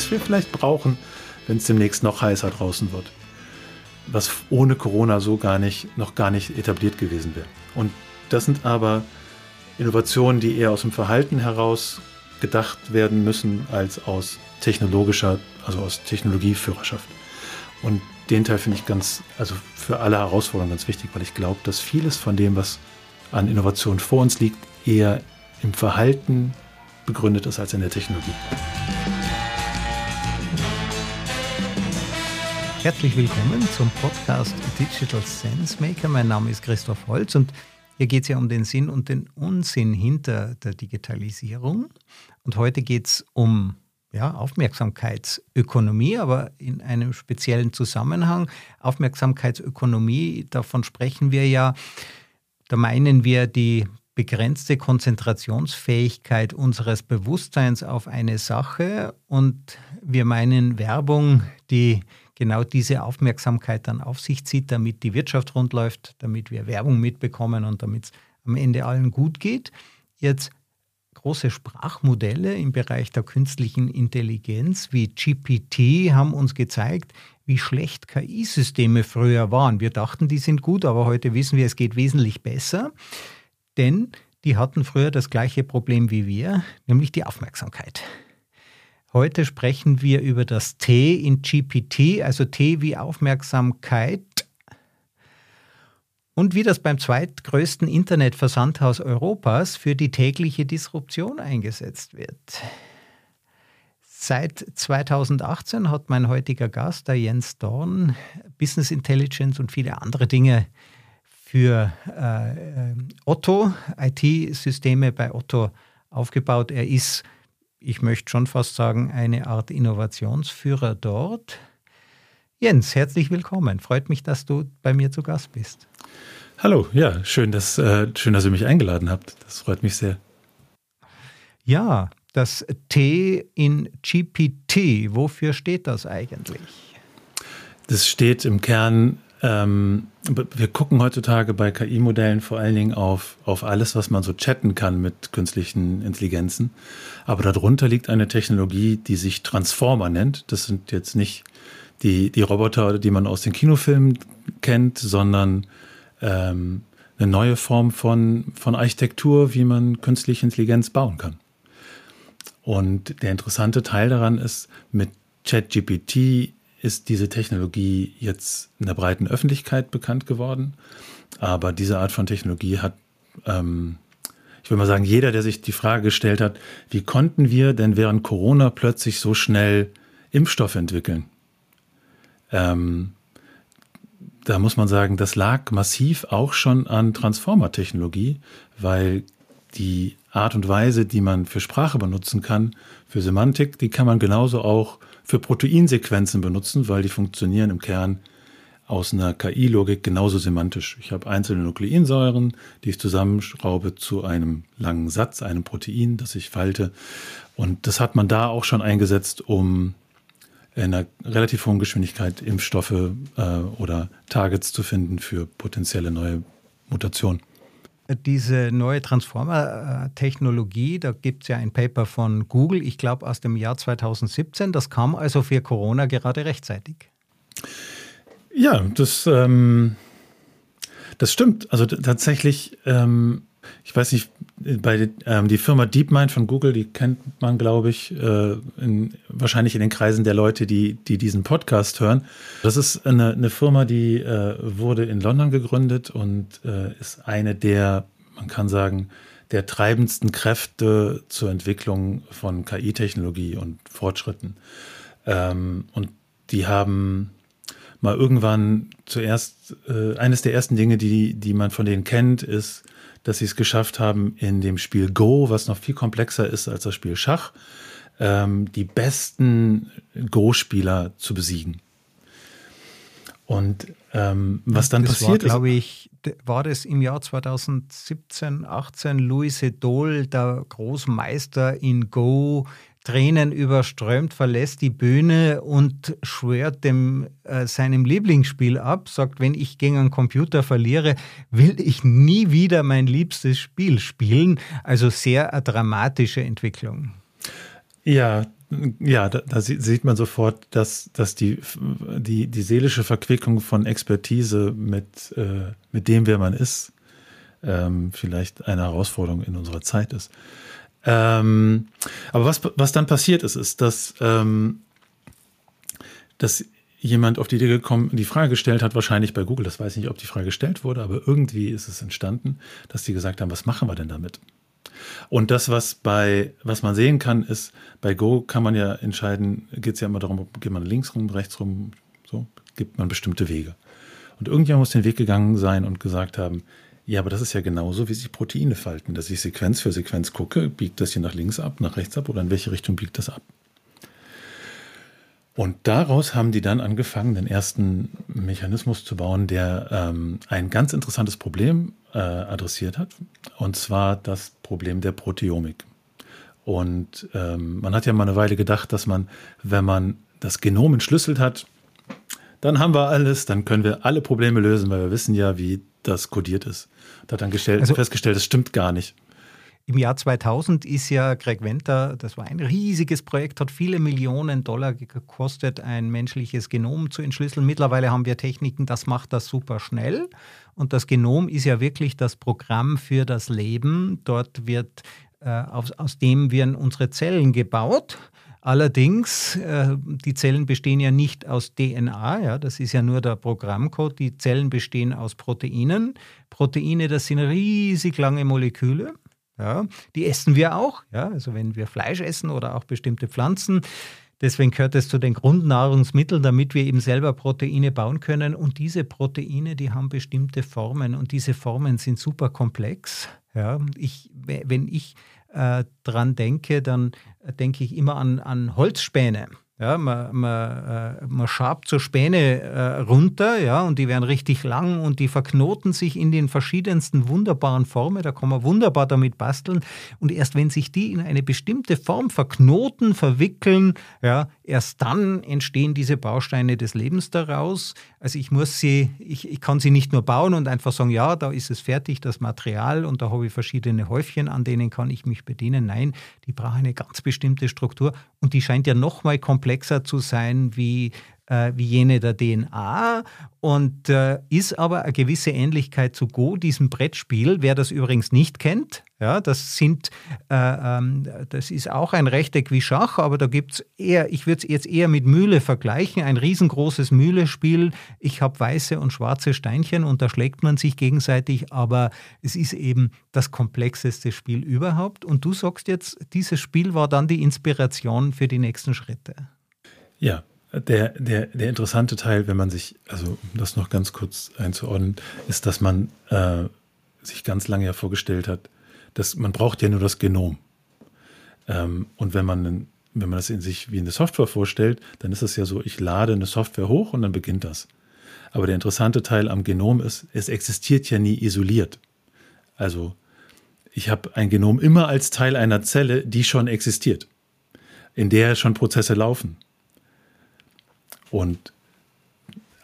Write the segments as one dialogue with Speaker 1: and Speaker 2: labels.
Speaker 1: was wir vielleicht brauchen, wenn es demnächst noch heißer draußen wird. Was ohne Corona so gar nicht, noch gar nicht etabliert gewesen wäre. Und das sind aber Innovationen, die eher aus dem Verhalten heraus gedacht werden müssen, als aus technologischer, also aus Technologieführerschaft. Und den Teil finde ich ganz, also für alle Herausforderungen ganz wichtig, weil ich glaube, dass vieles von dem, was an Innovation vor uns liegt, eher im Verhalten begründet ist als in der Technologie.
Speaker 2: Herzlich willkommen zum Podcast Digital Sense Maker. Mein Name ist Christoph Holz und hier geht es ja um den Sinn und den Unsinn hinter der Digitalisierung. Und heute geht es um ja, Aufmerksamkeitsökonomie, aber in einem speziellen Zusammenhang. Aufmerksamkeitsökonomie, davon sprechen wir ja, da meinen wir die begrenzte Konzentrationsfähigkeit unseres Bewusstseins auf eine Sache und wir meinen Werbung, die genau diese Aufmerksamkeit dann auf sich zieht, damit die Wirtschaft rund läuft, damit wir Werbung mitbekommen und damit es am Ende allen gut geht. Jetzt große Sprachmodelle im Bereich der künstlichen Intelligenz wie GPT haben uns gezeigt, wie schlecht KI-Systeme früher waren. Wir dachten, die sind gut, aber heute wissen wir, es geht wesentlich besser, denn die hatten früher das gleiche Problem wie wir, nämlich die Aufmerksamkeit. Heute sprechen wir über das T in GPT, also T wie Aufmerksamkeit und wie das beim zweitgrößten Internetversandhaus Europas für die tägliche Disruption eingesetzt wird. Seit 2018 hat mein heutiger Gast, der Jens Dorn, Business Intelligence und viele andere Dinge für äh, Otto, IT-Systeme bei Otto aufgebaut. Er ist, ich möchte schon fast sagen, eine Art Innovationsführer dort. Jens, herzlich willkommen. Freut mich, dass du bei mir zu Gast bist.
Speaker 1: Hallo, ja, schön, dass, äh, schön, dass ihr mich eingeladen habt. Das freut mich sehr.
Speaker 2: Ja, das T in GPT, wofür steht das eigentlich?
Speaker 1: Das steht im Kern, ähm, wir gucken heutzutage bei KI-Modellen vor allen Dingen auf, auf alles, was man so chatten kann mit künstlichen Intelligenzen. Aber darunter liegt eine Technologie, die sich Transformer nennt. Das sind jetzt nicht die, die Roboter, die man aus den Kinofilmen kennt, sondern ähm, eine neue Form von, von Architektur, wie man künstliche Intelligenz bauen kann. Und der interessante Teil daran ist, mit ChatGPT ist diese Technologie jetzt in der breiten Öffentlichkeit bekannt geworden. Aber diese Art von Technologie hat, ähm, ich will mal sagen, jeder, der sich die Frage gestellt hat, wie konnten wir denn während Corona plötzlich so schnell Impfstoff entwickeln? Ähm, da muss man sagen, das lag massiv auch schon an Transformer-Technologie, weil die Art und Weise, die man für Sprache benutzen kann, für Semantik, die kann man genauso auch für Proteinsequenzen benutzen, weil die funktionieren im Kern aus einer KI-Logik genauso semantisch. Ich habe einzelne Nukleinsäuren, die ich zusammenschraube zu einem langen Satz, einem Protein, das ich falte. Und das hat man da auch schon eingesetzt, um in einer relativ hohen Geschwindigkeit Impfstoffe äh, oder Targets zu finden für potenzielle neue Mutationen.
Speaker 2: Diese neue Transformer-Technologie, da gibt es ja ein Paper von Google, ich glaube aus dem Jahr 2017, das kam also für Corona gerade rechtzeitig.
Speaker 1: Ja, das, ähm, das stimmt. Also tatsächlich ähm, ich weiß nicht, bei ähm, die Firma DeepMind von Google, die kennt man, glaube ich, äh, in, wahrscheinlich in den Kreisen der Leute, die, die diesen Podcast hören. Das ist eine, eine Firma, die äh, wurde in London gegründet und äh, ist eine der, man kann sagen, der treibendsten Kräfte zur Entwicklung von KI-Technologie und Fortschritten. Ähm, und die haben mal irgendwann zuerst, äh, eines der ersten Dinge, die, die man von denen kennt, ist, dass sie es geschafft haben, in dem Spiel Go, was noch viel komplexer ist als das Spiel Schach, ähm, die besten Go-Spieler zu besiegen. Und ähm, was dann
Speaker 2: das
Speaker 1: passiert
Speaker 2: war, glaube ich, war das im Jahr 2017, 18 Louis Sedol, der Großmeister in Go, Tränen überströmt, verlässt die Bühne und schwört dem, äh, seinem Lieblingsspiel ab, sagt, wenn ich gegen einen Computer verliere, will ich nie wieder mein liebstes Spiel spielen. Also sehr eine dramatische Entwicklung.
Speaker 1: Ja, ja, da, da, sieht man sofort, dass, dass die, die, die seelische Verquickung von Expertise mit, äh, mit dem, wer man ist, ähm, vielleicht eine Herausforderung in unserer Zeit ist. Ähm, aber was, was dann passiert ist, ist, dass, ähm, dass jemand auf die Idee gekommen, die Frage gestellt hat, wahrscheinlich bei Google, das weiß ich nicht, ob die Frage gestellt wurde, aber irgendwie ist es entstanden, dass die gesagt haben, was machen wir denn damit? Und das, was bei, was man sehen kann, ist, bei Go kann man ja entscheiden, geht es ja immer darum, geht man links rum, rechts rum, so, gibt man bestimmte Wege. Und irgendjemand muss den Weg gegangen sein und gesagt haben, ja, aber das ist ja genauso, wie sich Proteine falten, dass ich Sequenz für Sequenz gucke, biegt das hier nach links ab, nach rechts ab oder in welche Richtung biegt das ab? Und daraus haben die dann angefangen, den ersten Mechanismus zu bauen, der ähm, ein ganz interessantes Problem äh, adressiert hat, und zwar das Problem der Proteomik. Und ähm, man hat ja mal eine Weile gedacht, dass man, wenn man das Genom entschlüsselt hat, dann haben wir alles, dann können wir alle Probleme lösen, weil wir wissen ja, wie das kodiert ist. Und hat dann gestellt, also, festgestellt, das stimmt gar nicht.
Speaker 2: Im Jahr 2000 ist ja Greg Venter, das war ein riesiges Projekt, hat viele Millionen Dollar gekostet, ein menschliches Genom zu entschlüsseln. Mittlerweile haben wir Techniken, das macht das super schnell. Und das Genom ist ja wirklich das Programm für das Leben. Dort wird äh, aus, aus dem werden unsere Zellen gebaut. Allerdings, äh, die Zellen bestehen ja nicht aus DNA, ja, das ist ja nur der Programmcode. Die Zellen bestehen aus Proteinen. Proteine, das sind riesig lange Moleküle. Ja, die essen wir auch, ja, also wenn wir Fleisch essen oder auch bestimmte Pflanzen. Deswegen gehört es zu den Grundnahrungsmitteln, damit wir eben selber Proteine bauen können. Und diese Proteine, die haben bestimmte Formen und diese Formen sind super komplex. Ja, ich, wenn ich äh, dran denke, dann denke ich immer an, an Holzspäne. Ja, man, man, äh, man schabt so Späne äh, runter, ja, und die werden richtig lang und die verknoten sich in den verschiedensten wunderbaren Formen. Da kann man wunderbar damit basteln. Und erst wenn sich die in eine bestimmte Form verknoten, verwickeln, ja, erst dann entstehen diese Bausteine des Lebens daraus. Also ich muss sie, ich, ich kann sie nicht nur bauen und einfach sagen, ja, da ist es fertig, das Material, und da habe ich verschiedene Häufchen, an denen kann ich mich bedienen. Nein, die brauchen eine ganz bestimmte Struktur und die scheint ja nochmal komplett komplexer zu sein wie, äh, wie jene der DNA und äh, ist aber eine gewisse Ähnlichkeit zu Go, diesem Brettspiel. Wer das übrigens nicht kennt, ja, das sind, äh, ähm, das ist auch ein Rechteck wie Schach, aber da gibt es eher, ich würde es jetzt eher mit Mühle vergleichen, ein riesengroßes Mühlespiel. Ich habe weiße und schwarze Steinchen und da schlägt man sich gegenseitig, aber es ist eben das komplexeste Spiel überhaupt. Und du sagst jetzt, dieses Spiel war dann die Inspiration für die nächsten Schritte.
Speaker 1: Ja, der, der, der interessante Teil, wenn man sich, also um das noch ganz kurz einzuordnen, ist, dass man äh, sich ganz lange ja vorgestellt hat, dass man braucht ja nur das Genom. Ähm, und wenn man, wenn man das in sich wie eine Software vorstellt, dann ist es ja so, ich lade eine Software hoch und dann beginnt das. Aber der interessante Teil am Genom ist, es existiert ja nie isoliert. Also ich habe ein Genom immer als Teil einer Zelle, die schon existiert, in der schon Prozesse laufen. Und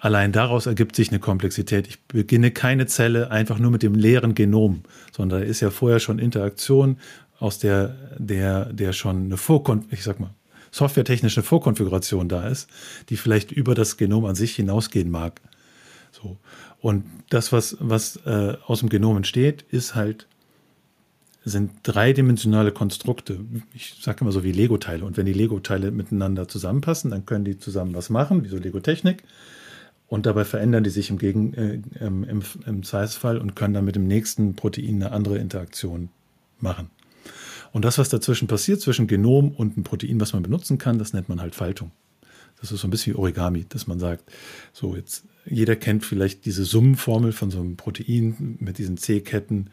Speaker 1: allein daraus ergibt sich eine Komplexität. Ich beginne keine Zelle einfach nur mit dem leeren Genom, sondern da ist ja vorher schon Interaktion, aus der, der, der schon eine Vorkon ich sag mal, softwaretechnische Vorkonfiguration da ist, die vielleicht über das Genom an sich hinausgehen mag. So. Und das, was, was äh, aus dem Genom entsteht, ist halt sind dreidimensionale Konstrukte. Ich sage immer so wie Lego-Teile. Und wenn die Lego-Teile miteinander zusammenpassen, dann können die zusammen was machen, wie so Lego-Technik. Und dabei verändern die sich im, Gegen, äh, im, im, Zweifelsfall und können dann mit dem nächsten Protein eine andere Interaktion machen. Und das, was dazwischen passiert, zwischen Genom und einem Protein, was man benutzen kann, das nennt man halt Faltung. Das ist so ein bisschen wie Origami, dass man sagt, so jetzt, jeder kennt vielleicht diese Summenformel von so einem Protein mit diesen C-Ketten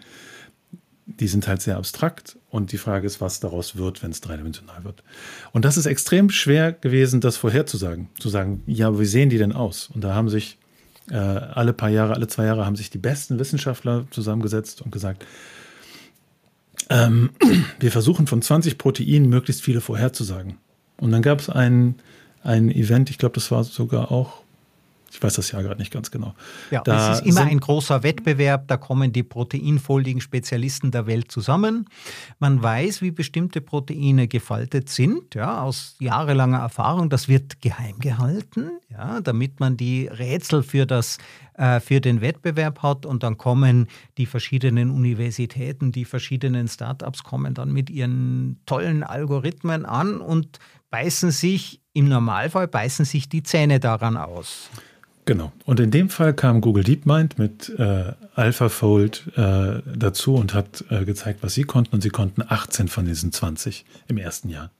Speaker 1: die sind halt sehr abstrakt und die Frage ist, was daraus wird, wenn es dreidimensional wird. Und das ist extrem schwer gewesen, das vorherzusagen. Zu sagen, ja, wie sehen die denn aus? Und da haben sich äh, alle paar Jahre, alle zwei Jahre haben sich die besten Wissenschaftler zusammengesetzt und gesagt, ähm, wir versuchen von 20 Proteinen möglichst viele vorherzusagen. Und dann gab es ein, ein Event, ich glaube, das war sogar auch Ich weiß das ja gerade nicht ganz genau.
Speaker 2: Ja, da es ist immer ein großer Wettbewerb, da kommen die proteinfoldigen Spezialisten der Welt zusammen. Man weiß, wie bestimmte Proteine gefaltet sind, ja, aus jahrelanger Erfahrung. Das wird geheim gehalten, ja, damit man die Rätsel für, das, äh, für den Wettbewerb hat. Und dann kommen die verschiedenen Universitäten, die verschiedenen Startups kommen dann mit ihren tollen Algorithmen an und beißen sich, im Normalfall beißen sich die Zähne daran aus.
Speaker 1: Genau. Und in dem Fall kam Google DeepMind mit äh, AlphaFold äh, dazu und hat äh, gezeigt, was sie konnten. Und sie konnten 18 von diesen 20 im ersten Jahr.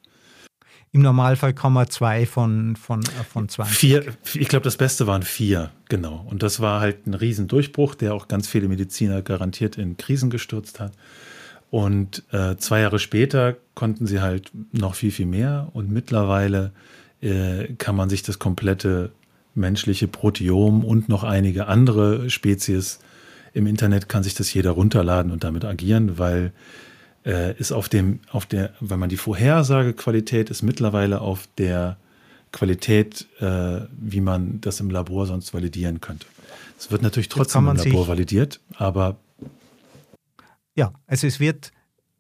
Speaker 2: Im Normalfall kann man zwei von, von, äh, von 20.
Speaker 1: Vier, ich glaube, das Beste waren vier, genau. Und das war halt ein Riesendurchbruch, der auch ganz viele Mediziner garantiert in Krisen gestürzt hat. Und äh, zwei Jahre später konnten sie halt noch viel, viel mehr. Und mittlerweile äh, kann man sich das komplette menschliche Proteom und noch einige andere Spezies im Internet kann sich das jeder runterladen und damit agieren, weil äh, ist auf dem, auf der, wenn man die Vorhersagequalität ist mittlerweile auf der Qualität, äh, wie man das im Labor sonst validieren könnte. Es wird natürlich trotzdem im Labor validiert, aber
Speaker 2: ja, also es wird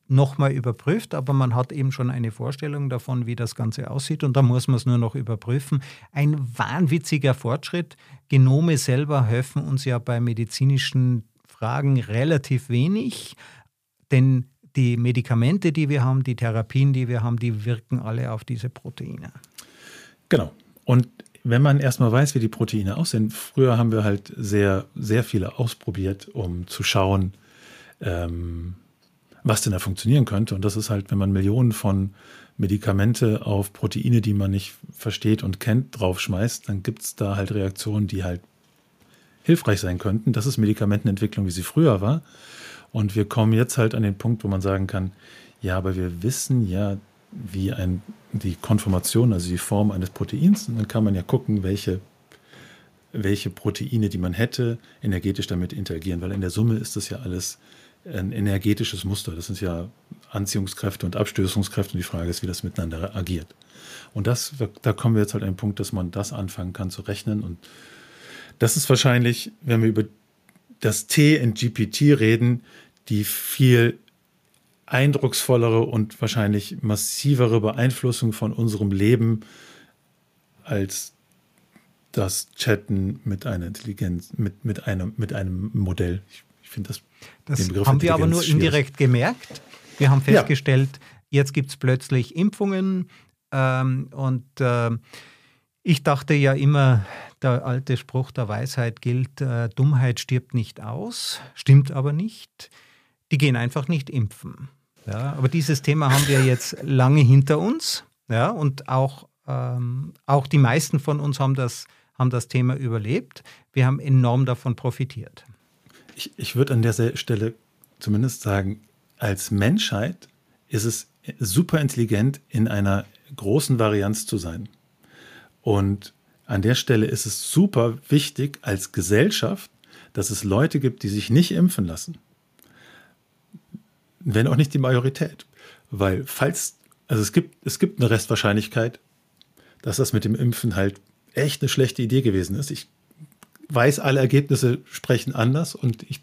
Speaker 2: nochmal überprüft, aber man hat eben schon eine Vorstellung davon, wie das Ganze aussieht und da muss man es nur noch überprüfen. Ein wahnwitziger Fortschritt. Genome selber helfen uns ja bei medizinischen Fragen relativ wenig, denn die Medikamente, die wir haben, die Therapien, die wir haben, die wirken alle auf diese Proteine.
Speaker 1: Genau. Und wenn man erstmal weiß, wie die Proteine aussehen, früher haben wir halt sehr, sehr viele ausprobiert, um zu schauen, ähm, was denn da funktionieren könnte. Und das ist halt, wenn man Millionen von Medikamente auf Proteine, die man nicht versteht und kennt, draufschmeißt, dann gibt es da halt Reaktionen, die halt hilfreich sein könnten. Das ist Medikamentenentwicklung, wie sie früher war. Und wir kommen jetzt halt an den Punkt, wo man sagen kann, ja, aber wir wissen ja, wie ein, die Konformation, also die Form eines Proteins, und dann kann man ja gucken, welche, welche Proteine, die man hätte, energetisch damit interagieren, weil in der Summe ist das ja alles ein energetisches Muster. Das sind ja Anziehungskräfte und Abstößungskräfte und die Frage ist, wie das miteinander agiert. Und das, da kommen wir jetzt halt an den Punkt, dass man das anfangen kann zu rechnen. Und das ist wahrscheinlich, wenn wir über das T in GPT reden, die viel eindrucksvollere und wahrscheinlich massivere Beeinflussung von unserem Leben als das Chatten mit einer Intelligenz, mit, mit, einem, mit einem Modell. Ich, finde das
Speaker 2: das haben wir aber nur schwierig. indirekt gemerkt. Wir haben festgestellt, ja. jetzt gibt es plötzlich Impfungen ähm, und äh, ich dachte ja immer, der alte Spruch der Weisheit gilt, äh, Dummheit stirbt nicht aus, stimmt aber nicht. Die gehen einfach nicht impfen. Ja, aber dieses Thema haben wir jetzt lange hinter uns. Ja, und auch, ähm, auch die meisten von uns haben das, haben das Thema überlebt. Wir haben enorm davon profitiert.
Speaker 1: Ich, ich würde an der Stelle zumindest sagen, als Menschheit ist es super intelligent, in einer großen Varianz zu sein. Und an der Stelle ist es super wichtig als Gesellschaft, dass es Leute gibt, die sich nicht impfen lassen. Wenn auch nicht die Majorität. Weil falls, also es gibt, es gibt eine Restwahrscheinlichkeit, dass das mit dem Impfen halt echt eine schlechte Idee gewesen ist. Ich weiß, alle Ergebnisse sprechen anders und ich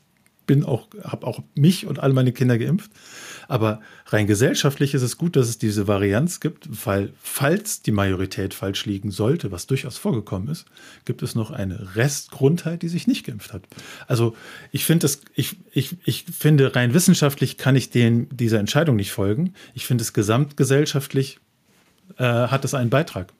Speaker 1: bin auch, habe auch mich und all meine Kinder geimpft. Aber rein gesellschaftlich ist es gut, dass es diese Varianz gibt, weil falls die Majorität falsch liegen sollte, was durchaus vorgekommen ist, gibt es noch eine Restgrundheit, die sich nicht geimpft hat. Also ich finde es, ich, ich, ich finde rein wissenschaftlich kann ich den, dieser Entscheidung nicht folgen. Ich finde es gesamtgesellschaftlich äh, hat es einen Beitrag.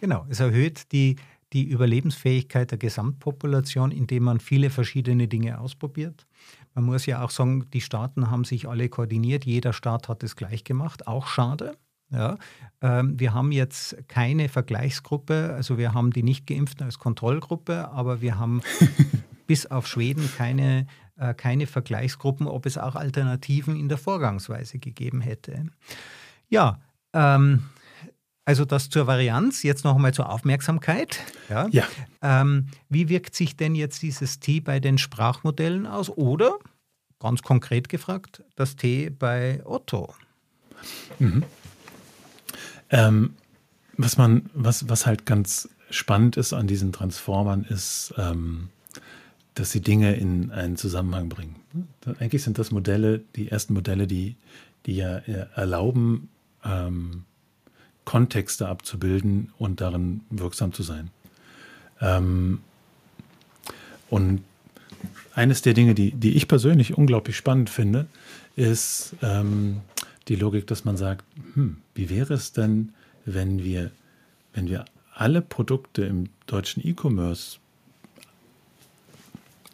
Speaker 2: Genau, es erhöht die die Überlebensfähigkeit der Gesamtpopulation, indem man viele verschiedene Dinge ausprobiert. Man muss ja auch sagen, die Staaten haben sich alle koordiniert, jeder Staat hat es gleich gemacht, auch schade. Ja, ähm, wir haben jetzt keine Vergleichsgruppe, also wir haben die Nicht-Geimpften als Kontrollgruppe, aber wir haben bis auf Schweden keine, äh, keine Vergleichsgruppen, ob es auch Alternativen in der Vorgangsweise gegeben hätte. Ja, ähm, also das zur Varianz, jetzt noch einmal zur Aufmerksamkeit. Ja. ja. Ähm, wie wirkt sich denn jetzt dieses T bei den Sprachmodellen aus? Oder, ganz konkret gefragt, das T bei Otto?
Speaker 1: Mhm. Ähm, was man, was, was halt ganz spannend ist an diesen Transformern, ist, ähm, dass sie Dinge in einen Zusammenhang bringen. Eigentlich sind das Modelle, die ersten Modelle, die, die ja erlauben, ähm, Kontexte abzubilden und darin wirksam zu sein. Ähm, und eines der Dinge, die, die ich persönlich unglaublich spannend finde, ist ähm, die Logik, dass man sagt, hm, wie wäre es denn, wenn wir, wenn wir alle Produkte im deutschen E-Commerce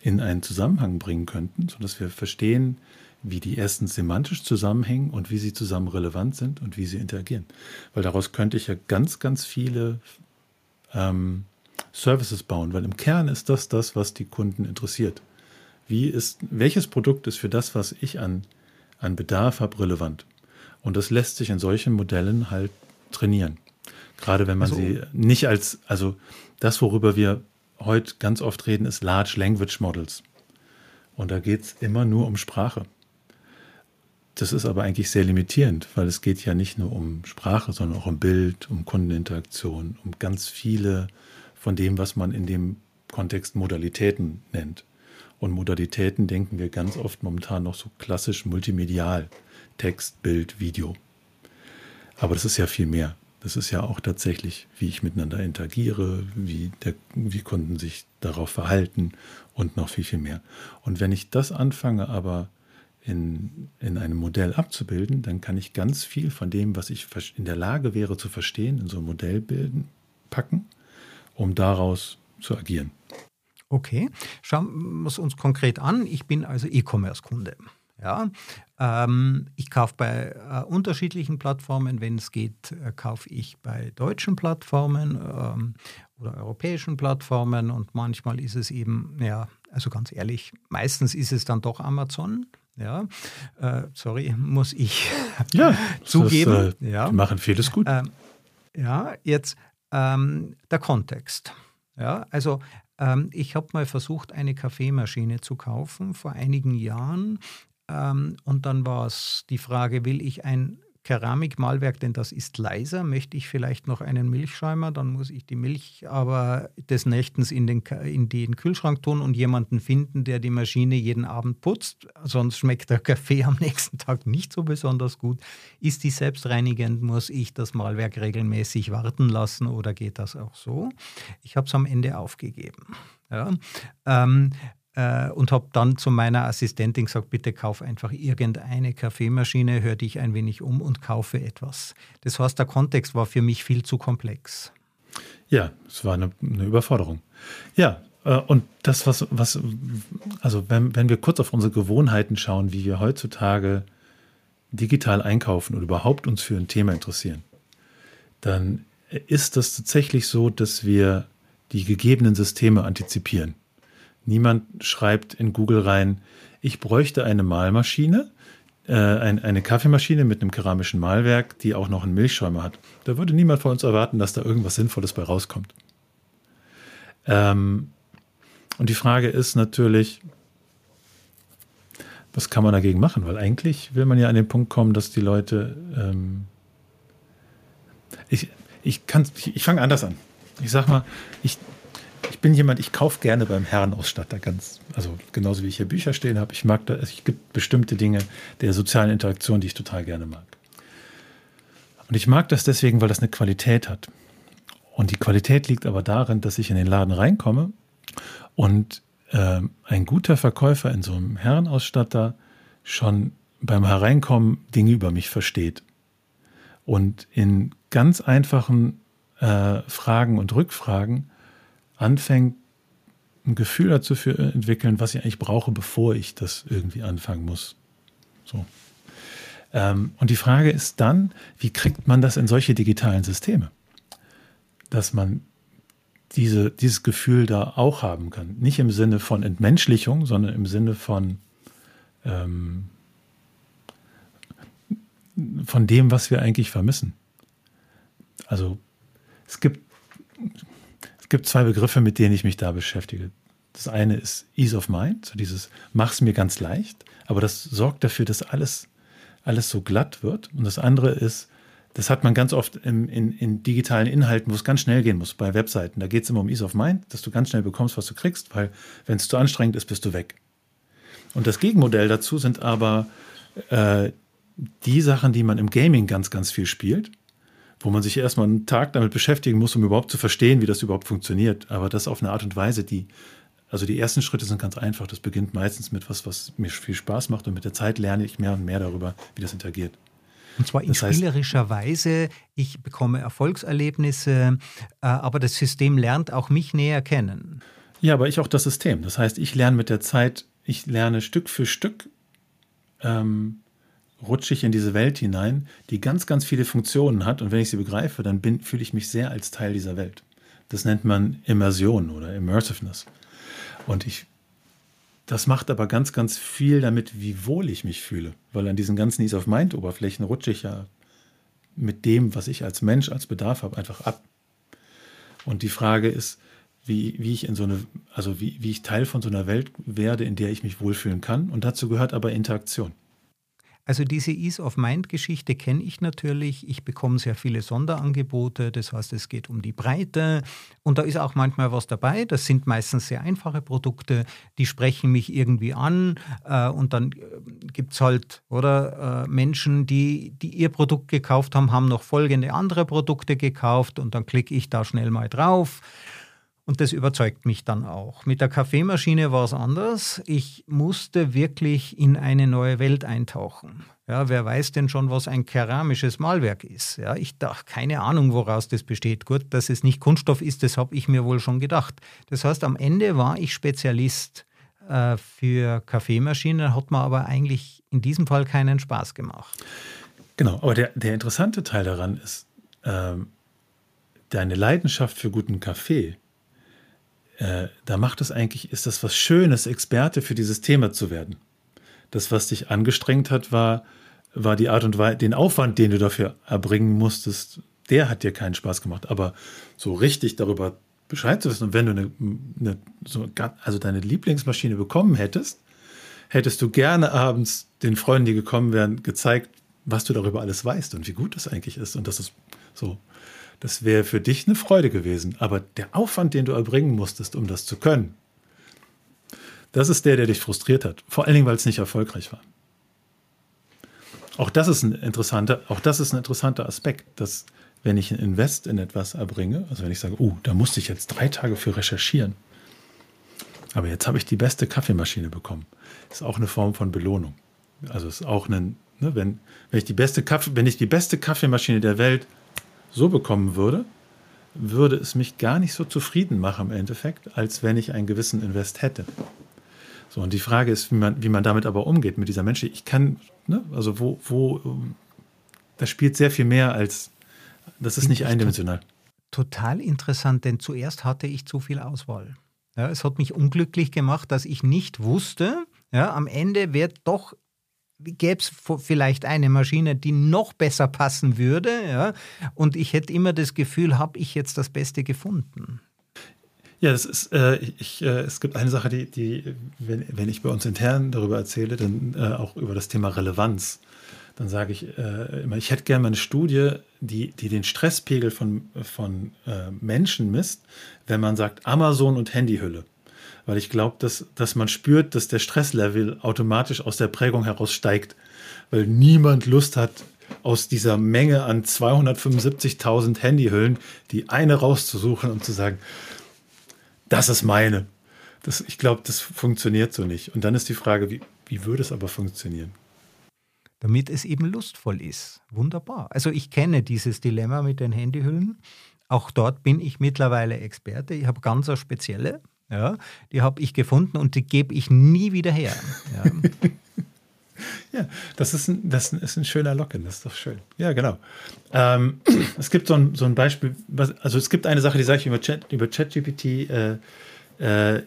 Speaker 1: in einen Zusammenhang bringen könnten, sodass wir verstehen, wie die erstens semantisch zusammenhängen und wie sie zusammen relevant sind und wie sie interagieren. Weil daraus könnte ich ja ganz, ganz viele ähm, Services bauen, weil im Kern ist das das, was die Kunden interessiert. Wie ist, welches Produkt ist für das, was ich an, an Bedarf habe, relevant? Und das lässt sich in solchen Modellen halt trainieren. Gerade wenn man also, sie nicht als, also das, worüber wir heute ganz oft reden, ist Large Language Models. Und da geht es immer nur um Sprache. Das ist aber eigentlich sehr limitierend, weil es geht ja nicht nur um Sprache, sondern auch um Bild, um Kundeninteraktion, um ganz viele von dem, was man in dem Kontext Modalitäten nennt. Und Modalitäten denken wir ganz oft momentan noch so klassisch multimedial. Text, Bild, Video. Aber das ist ja viel mehr. Das ist ja auch tatsächlich, wie ich miteinander interagiere, wie, der, wie Kunden sich darauf verhalten und noch viel, viel mehr. Und wenn ich das anfange, aber in, in einem Modell abzubilden, dann kann ich ganz viel von dem, was ich in der Lage wäre zu verstehen, in so ein Modell bilden, packen, um daraus zu agieren.
Speaker 2: Okay, schauen wir es uns konkret an. Ich bin also E-Commerce-Kunde. Ja, ähm, ich kaufe bei äh, unterschiedlichen Plattformen. Wenn es geht, äh, kaufe ich bei deutschen Plattformen ähm, oder europäischen Plattformen und manchmal ist es eben, ja, also ganz ehrlich, meistens ist es dann doch Amazon. Ja, äh, sorry, muss ich ja, zugeben.
Speaker 1: Ist, äh, ja. Die machen vieles gut.
Speaker 2: Ähm, ja, jetzt ähm, der Kontext. Ja, also ähm, ich habe mal versucht, eine Kaffeemaschine zu kaufen vor einigen Jahren. Ähm, und dann war es die Frage, will ich ein Keramikmalwerk, denn das ist leiser, möchte ich vielleicht noch einen Milchschäumer, dann muss ich die Milch aber des Nächtens in den, in den Kühlschrank tun und jemanden finden, der die Maschine jeden Abend putzt, sonst schmeckt der Kaffee am nächsten Tag nicht so besonders gut. Ist die selbstreinigend, muss ich das Malwerk regelmäßig warten lassen oder geht das auch so? Ich habe es am Ende aufgegeben. Ja. Ähm, äh, und habe dann zu meiner Assistentin gesagt, bitte kauf einfach irgendeine Kaffeemaschine, hör dich ein wenig um und kaufe etwas. Das heißt, der Kontext war für mich viel zu komplex.
Speaker 1: Ja, es war eine, eine Überforderung. Ja, äh, und das, was, was also wenn, wenn wir kurz auf unsere Gewohnheiten schauen, wie wir heutzutage digital einkaufen oder überhaupt uns für ein Thema interessieren, dann ist das tatsächlich so, dass wir die gegebenen Systeme antizipieren. Niemand schreibt in Google rein, ich bräuchte eine Mahlmaschine, äh, ein, eine Kaffeemaschine mit einem keramischen Mahlwerk, die auch noch einen Milchschäumer hat. Da würde niemand von uns erwarten, dass da irgendwas Sinnvolles bei rauskommt. Ähm, und die Frage ist natürlich, was kann man dagegen machen? Weil eigentlich will man ja an den Punkt kommen, dass die Leute. Ähm, ich ich, ich, ich fange anders an. Ich sag mal, ich, ich bin jemand, ich kaufe gerne beim Herrenausstatter ganz, also genauso wie ich hier Bücher stehen habe. Ich mag da, es gibt bestimmte Dinge der sozialen Interaktion, die ich total gerne mag. Und ich mag das deswegen, weil das eine Qualität hat. Und die Qualität liegt aber darin, dass ich in den Laden reinkomme und äh, ein guter Verkäufer in so einem Herrenausstatter schon beim Hereinkommen Dinge über mich versteht. Und in ganz einfachen äh, Fragen und Rückfragen anfängt, ein Gefühl dazu für entwickeln, was ich eigentlich brauche, bevor ich das irgendwie anfangen muss. So. Ähm, und die Frage ist dann, wie kriegt man das in solche digitalen Systeme? Dass man diese, dieses Gefühl da auch haben kann. Nicht im Sinne von Entmenschlichung, sondern im Sinne von, ähm, von dem, was wir eigentlich vermissen. Also es gibt es gibt zwei Begriffe, mit denen ich mich da beschäftige. Das eine ist Ease of Mind, so dieses mach's mir ganz leicht, aber das sorgt dafür, dass alles, alles so glatt wird. Und das andere ist das hat man ganz oft in, in, in digitalen Inhalten, wo es ganz schnell gehen muss, bei Webseiten. Da geht es immer um Ease of Mind, dass du ganz schnell bekommst, was du kriegst, weil wenn es zu anstrengend ist, bist du weg. Und das Gegenmodell dazu sind aber äh, die Sachen, die man im Gaming ganz, ganz viel spielt, wo man sich erstmal einen Tag damit beschäftigen muss, um überhaupt zu verstehen, wie das überhaupt funktioniert. Aber das auf eine Art und Weise, die, also die ersten Schritte sind ganz einfach. Das beginnt meistens mit was, was mir viel Spaß macht und mit der Zeit lerne ich mehr und mehr darüber, wie das interagiert.
Speaker 2: Und zwar in das heißt, spielerischer Weise. Ich bekomme Erfolgserlebnisse, äh, aber das System lernt auch mich näher kennen.
Speaker 1: Ja, aber ich auch das System. Das heißt, ich lerne mit der Zeit, ich lerne Stück für Stück ähm, rutsche ich in diese Welt hinein, die ganz, ganz viele Funktionen hat. Und wenn ich sie begreife, dann bin, fühle ich mich sehr als Teil dieser Welt. Das nennt man Immersion oder Immersiveness. Und ich, das macht aber ganz, ganz viel damit, wie wohl ich mich fühle. Weil an diesen ganzen Ease of Mind-Oberflächen rutsche ich ja mit dem, was ich als Mensch, als Bedarf habe, einfach ab. Und die Frage ist, wie, wie ich in so eine, also wie, wie ich Teil von so einer Welt werde, in der ich mich wohlfühlen kann. Und dazu gehört aber Interaktion.
Speaker 2: Also diese Ease of Mind Geschichte kenne ich natürlich. Ich bekomme sehr viele Sonderangebote. Das heißt, es geht um die Breite. Und da ist auch manchmal was dabei. Das sind meistens sehr einfache Produkte. Die sprechen mich irgendwie an. Äh, und dann äh, gibt es halt, oder, äh, Menschen, die, die ihr Produkt gekauft haben, haben noch folgende andere Produkte gekauft. Und dann klicke ich da schnell mal drauf. Und das überzeugt mich dann auch. Mit der Kaffeemaschine war es anders. Ich musste wirklich in eine neue Welt eintauchen. Ja, wer weiß denn schon, was ein keramisches Malwerk ist? Ja, ich dachte, keine Ahnung, woraus das besteht. Gut, dass es nicht Kunststoff ist, das habe ich mir wohl schon gedacht. Das heißt, am Ende war ich Spezialist äh, für Kaffeemaschinen, hat mir aber eigentlich in diesem Fall keinen Spaß gemacht.
Speaker 1: Genau, aber der, der interessante Teil daran ist, ähm, deine Leidenschaft für guten Kaffee äh, da macht es eigentlich, ist das was Schönes, Experte für dieses Thema zu werden. Das, was dich angestrengt hat, war, war die Art und Weise, den Aufwand, den du dafür erbringen musstest, der hat dir keinen Spaß gemacht. Aber so richtig darüber Bescheid zu wissen, und wenn du eine, eine so, also deine Lieblingsmaschine bekommen hättest, hättest du gerne abends den Freunden, die gekommen wären, gezeigt, was du darüber alles weißt und wie gut das eigentlich ist. Und das ist so das wäre für dich eine Freude gewesen. Aber der Aufwand, den du erbringen musstest, um das zu können, das ist der, der dich frustriert hat. Vor allen Dingen, weil es nicht erfolgreich war. Auch das ist ein interessanter, auch das ist ein interessanter Aspekt, dass wenn ich ein Invest in etwas erbringe, also wenn ich sage, oh, da musste ich jetzt drei Tage für recherchieren, aber jetzt habe ich die beste Kaffeemaschine bekommen, ist auch eine Form von Belohnung. Also ist auch ein, ne, wenn, wenn ich die beste Kaffee, wenn ich die beste Kaffeemaschine der Welt so bekommen würde, würde es mich gar nicht so zufrieden machen im Endeffekt, als wenn ich einen gewissen Invest hätte. So, und die Frage ist, wie man, wie man damit aber umgeht, mit dieser Mensch. Ich kann, ne, also wo, wo, das spielt sehr viel mehr als, das ist nicht eindimensional.
Speaker 2: Total interessant, denn zuerst hatte ich zu viel Auswahl. Ja, es hat mich unglücklich gemacht, dass ich nicht wusste, ja, am Ende wird doch gäbe es vielleicht eine Maschine, die noch besser passen würde. Ja? Und ich hätte immer das Gefühl, habe ich jetzt das Beste gefunden.
Speaker 1: Ja, das ist, äh, ich, äh, es gibt eine Sache, die, die wenn, wenn ich bei uns intern darüber erzähle, dann äh, auch über das Thema Relevanz, dann sage ich äh, immer, ich hätte gerne mal eine Studie, die, die den Stresspegel von, von äh, Menschen misst, wenn man sagt Amazon und Handyhülle weil ich glaube, dass, dass man spürt, dass der Stresslevel automatisch aus der Prägung heraus steigt, weil niemand Lust hat, aus dieser Menge an 275.000 Handyhüllen die eine rauszusuchen und zu sagen, das ist meine. Das, ich glaube, das funktioniert so nicht. Und dann ist die Frage, wie, wie würde es aber funktionieren?
Speaker 2: Damit es eben lustvoll ist. Wunderbar. Also ich kenne dieses Dilemma mit den Handyhüllen. Auch dort bin ich mittlerweile Experte. Ich habe ganz eine spezielle. Ja, die habe ich gefunden und die gebe ich nie wieder her. Ja.
Speaker 1: ja, das, ist ein, das ist ein schöner Locken, das ist doch schön. Ja, genau. Ähm, es gibt so ein, so ein Beispiel, was, also es gibt eine Sache, die sage ich über, Chat, über ChatGPT, äh, äh,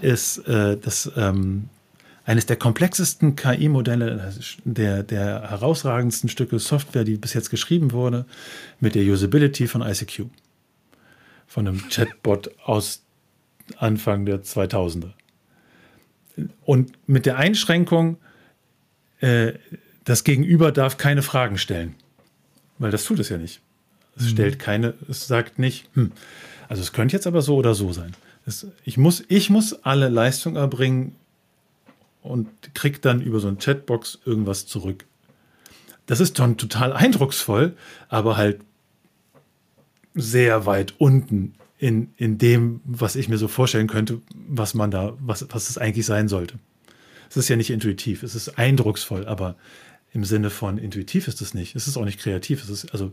Speaker 1: ist äh, das ähm, eines der komplexesten KI-Modelle, der, der herausragendsten Stücke Software, die bis jetzt geschrieben wurde, mit der Usability von ICQ. Von einem Chatbot aus Anfang der 2000er. Und mit der Einschränkung, äh, das Gegenüber darf keine Fragen stellen. weil das tut es ja nicht. Es mhm. stellt keine, es sagt nicht, hm, also es könnte jetzt aber so oder so sein. Es, ich, muss, ich muss alle Leistung erbringen und krieg dann über so eine Chatbox irgendwas zurück. Das ist dann total eindrucksvoll, aber halt sehr weit unten in, in dem, was ich mir so vorstellen könnte, was man da, was, was es eigentlich sein sollte. Es ist ja nicht intuitiv, es ist eindrucksvoll, aber im Sinne von intuitiv ist es nicht. Es ist auch nicht kreativ. Es ist, also,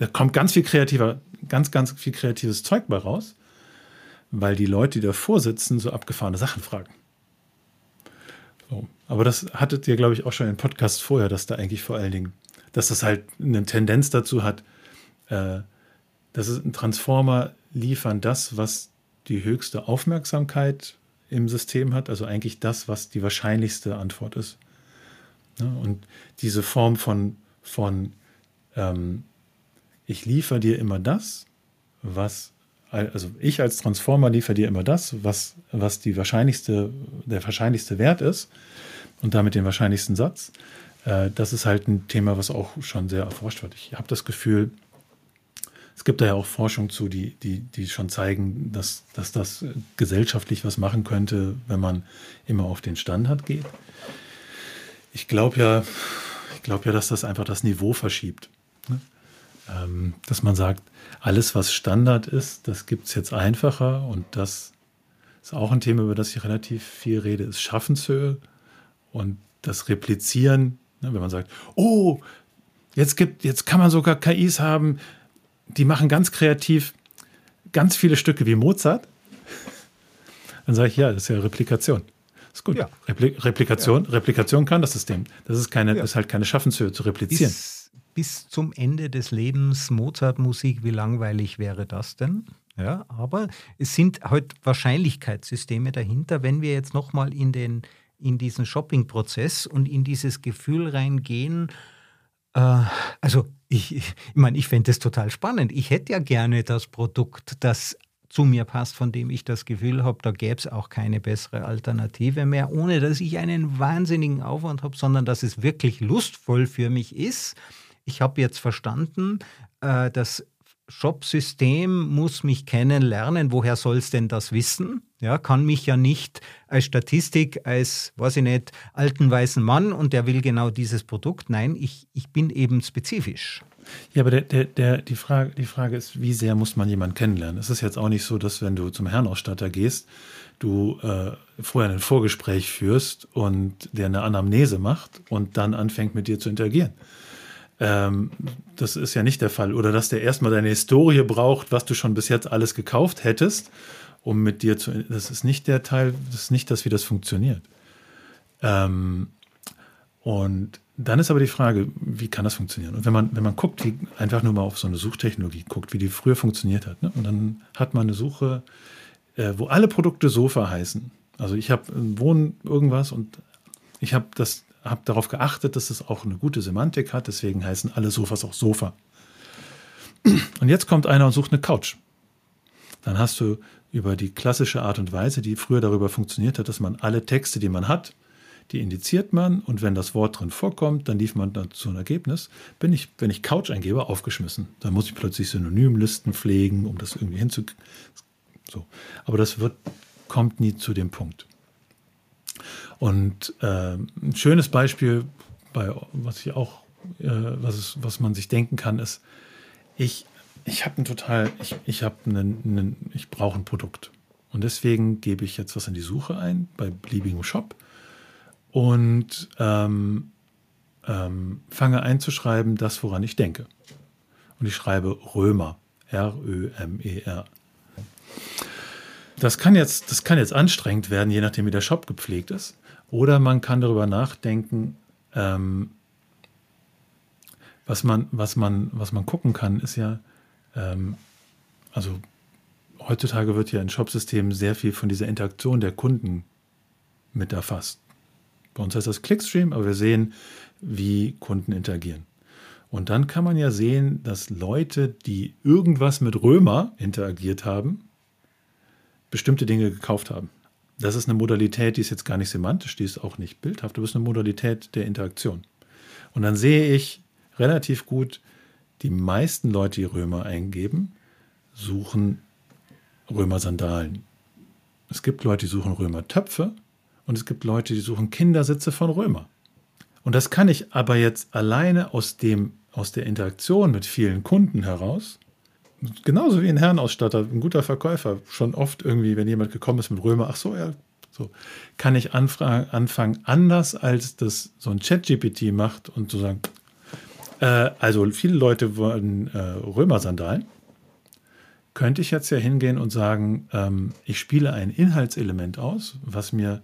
Speaker 1: da kommt ganz viel kreativer, ganz, ganz viel kreatives Zeug bei raus, weil die Leute, die davor sitzen, so abgefahrene Sachen fragen. So. Aber das hattet ihr, glaube ich, auch schon in Podcasts vorher, dass da eigentlich vor allen Dingen, dass das halt eine Tendenz dazu hat, äh, dass es ein Transformer liefern das, was die höchste Aufmerksamkeit im System hat, also eigentlich das, was die wahrscheinlichste Antwort ist. Und diese Form von, von ähm, ich liefere dir immer das, was, also ich als Transformer liefere dir immer das, was, was die wahrscheinlichste, der wahrscheinlichste Wert ist und damit den wahrscheinlichsten Satz. Äh, das ist halt ein Thema, was auch schon sehr erforscht wird. Ich habe das Gefühl, es gibt da ja auch Forschung zu, die, die, die schon zeigen, dass, dass das gesellschaftlich was machen könnte, wenn man immer auf den Standard geht. Ich glaube ja, ich ja, dass das einfach das Niveau verschiebt. Ne? Ähm, dass man sagt, alles, was Standard ist, das gibt es jetzt einfacher und das ist auch ein Thema, über das ich relativ viel rede, ist Schaffenshöhe und das Replizieren, ne, wenn man sagt, oh, jetzt gibt, jetzt kann man sogar KIs haben, die machen ganz kreativ ganz viele Stücke wie Mozart. Dann sage ich, ja, das ist ja Replikation. Ist gut. Ja. Repli Replikation, ja. Replikation kann das System. Das ist keine, ja. ist halt keine Schaffenshöhe zu replizieren.
Speaker 2: Bis, bis zum Ende des Lebens Mozart-Musik, wie langweilig wäre das denn? Ja, aber es sind halt Wahrscheinlichkeitssysteme dahinter. Wenn wir jetzt nochmal in, in diesen Shopping-Prozess und in dieses Gefühl reingehen, also ich, ich meine, ich fände es total spannend. Ich hätte ja gerne das Produkt, das zu mir passt, von dem ich das Gefühl habe, da gäbe es auch keine bessere Alternative mehr, ohne dass ich einen wahnsinnigen Aufwand habe, sondern dass es wirklich lustvoll für mich ist. Ich habe jetzt verstanden, äh, das Shop-System muss mich kennenlernen. Woher soll es denn das wissen? Ja, kann mich ja nicht als Statistik, als, weiß ich nicht, alten weißen Mann und der will genau dieses Produkt. Nein, ich, ich bin eben spezifisch.
Speaker 1: Ja, aber der, der, der, die, Frage, die Frage ist, wie sehr muss man jemanden kennenlernen? Es ist jetzt auch nicht so, dass wenn du zum Herrenausstatter gehst, du äh, vorher ein Vorgespräch führst und der eine Anamnese macht und dann anfängt mit dir zu interagieren. Ähm, das ist ja nicht der Fall. Oder dass der erstmal deine Historie braucht, was du schon bis jetzt alles gekauft hättest, um mit dir zu. Das ist nicht der Teil, das ist nicht das, wie das funktioniert. Ähm, und dann ist aber die Frage, wie kann das funktionieren? Und wenn man, wenn man guckt, wie einfach nur mal auf so eine Suchtechnologie guckt, wie die früher funktioniert hat, ne? und dann hat man eine Suche, äh, wo alle Produkte Sofa heißen. Also ich habe Wohnen irgendwas und ich habe das habe darauf geachtet, dass es auch eine gute Semantik hat, deswegen heißen alle Sofas auch Sofa. Und jetzt kommt einer und sucht eine Couch. Dann hast du über die klassische Art und Weise, die früher darüber funktioniert hat, dass man alle Texte, die man hat, die indiziert man und wenn das Wort drin vorkommt, dann lief man dann zu einem Ergebnis. Bin ich, wenn ich Couch eingebe, aufgeschmissen. Dann muss ich plötzlich Synonymlisten pflegen, um das irgendwie hinzukriegen. So. Aber das wird, kommt nie zu dem Punkt. Und äh, ein schönes Beispiel, bei, was ich auch, äh, was, ist, was man sich denken kann, ist, ich, ich habe ein total, ich, ich habe einen, einen, ich brauche ein Produkt. Und deswegen gebe ich jetzt was in die Suche ein bei beliebigem Shop und ähm, ähm, fange einzuschreiben, das, woran ich denke. Und ich schreibe Römer, R-Ö-M-E-R. Das kann, jetzt, das kann jetzt anstrengend werden, je nachdem, wie der Shop gepflegt ist. Oder man kann darüber nachdenken, ähm, was, man, was, man, was man gucken kann, ist ja, ähm, also heutzutage wird ja in Shopsystemen sehr viel von dieser Interaktion der Kunden mit erfasst. Bei uns heißt das Clickstream, aber wir sehen, wie Kunden interagieren. Und dann kann man ja sehen, dass Leute, die irgendwas mit Römer interagiert haben, bestimmte Dinge gekauft haben. Das ist eine Modalität, die ist jetzt gar nicht semantisch, die ist auch nicht bildhaft, aber ist eine Modalität der Interaktion. Und dann sehe ich relativ gut, die meisten Leute, die Römer eingeben, suchen Römer-Sandalen. Es gibt Leute, die suchen Römer-Töpfe und es gibt Leute, die suchen Kindersitze von Römer. Und das kann ich aber jetzt alleine aus, dem, aus der Interaktion mit vielen Kunden heraus, genauso wie ein Herrenausstatter, ein guter Verkäufer, schon oft irgendwie, wenn jemand gekommen ist mit Römer, ach so, ja, so, kann ich anfangen, anders als das so ein Chat-GPT macht und zu sagen, äh, also viele Leute wollen äh, Römer-Sandalen könnte ich jetzt ja hingehen und sagen, ähm, ich spiele ein Inhaltselement aus, was mir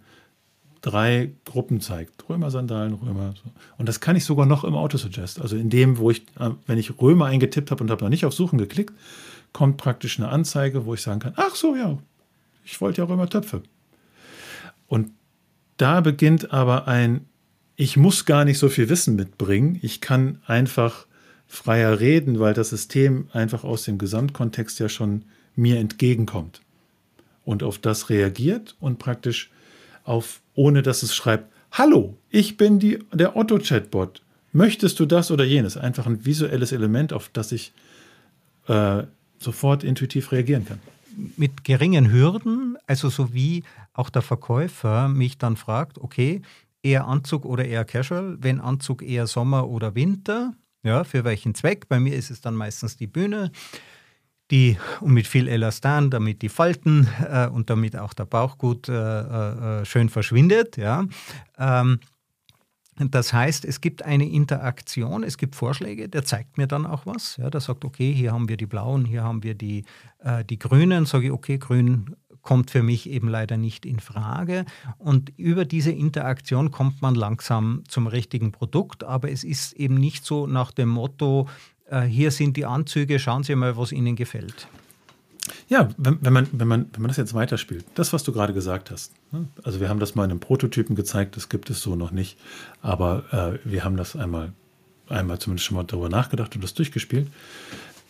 Speaker 1: drei Gruppen zeigt. Römer-Sandalen, Römer. So. Und das kann ich sogar noch im Autosuggest. Also in dem, wo ich, äh, wenn ich Römer eingetippt habe und habe noch nicht auf Suchen geklickt, kommt praktisch eine Anzeige, wo ich sagen kann, ach so, ja, ich wollte ja Römer-Töpfe. Und da beginnt aber ein, ich muss gar nicht so viel Wissen mitbringen. Ich kann einfach freier reden, weil das System einfach aus dem Gesamtkontext ja schon mir entgegenkommt und auf das reagiert und praktisch auf, ohne dass es schreibt, Hallo, ich bin die, der Otto-Chatbot. Möchtest du das oder jenes? Einfach ein visuelles Element, auf das ich äh, sofort intuitiv reagieren kann.
Speaker 2: Mit geringen Hürden, also so wie auch der Verkäufer mich dann fragt, okay, eher Anzug oder eher Casual, wenn Anzug eher Sommer oder Winter, ja, für welchen Zweck? Bei mir ist es dann meistens die Bühne, die und mit viel Elastan, damit die Falten äh, und damit auch der Bauch gut äh, äh, schön verschwindet. Ja. Ähm, das heißt, es gibt eine Interaktion, es gibt Vorschläge, der zeigt mir dann auch was. Ja, der sagt, okay, hier haben wir die blauen, hier haben wir die, äh, die grünen. Sage ich, okay, grün kommt für mich eben leider nicht in Frage. Und über diese Interaktion kommt man langsam zum richtigen Produkt, aber es ist eben nicht so nach dem Motto, äh, hier sind die Anzüge, schauen Sie mal, was Ihnen gefällt.
Speaker 1: Ja, wenn, wenn, man, wenn, man, wenn man das jetzt weiterspielt, das, was du gerade gesagt hast. Ne? Also wir haben das mal in einem Prototypen gezeigt, das gibt es so noch nicht, aber äh, wir haben das einmal, einmal zumindest schon mal darüber nachgedacht und das durchgespielt.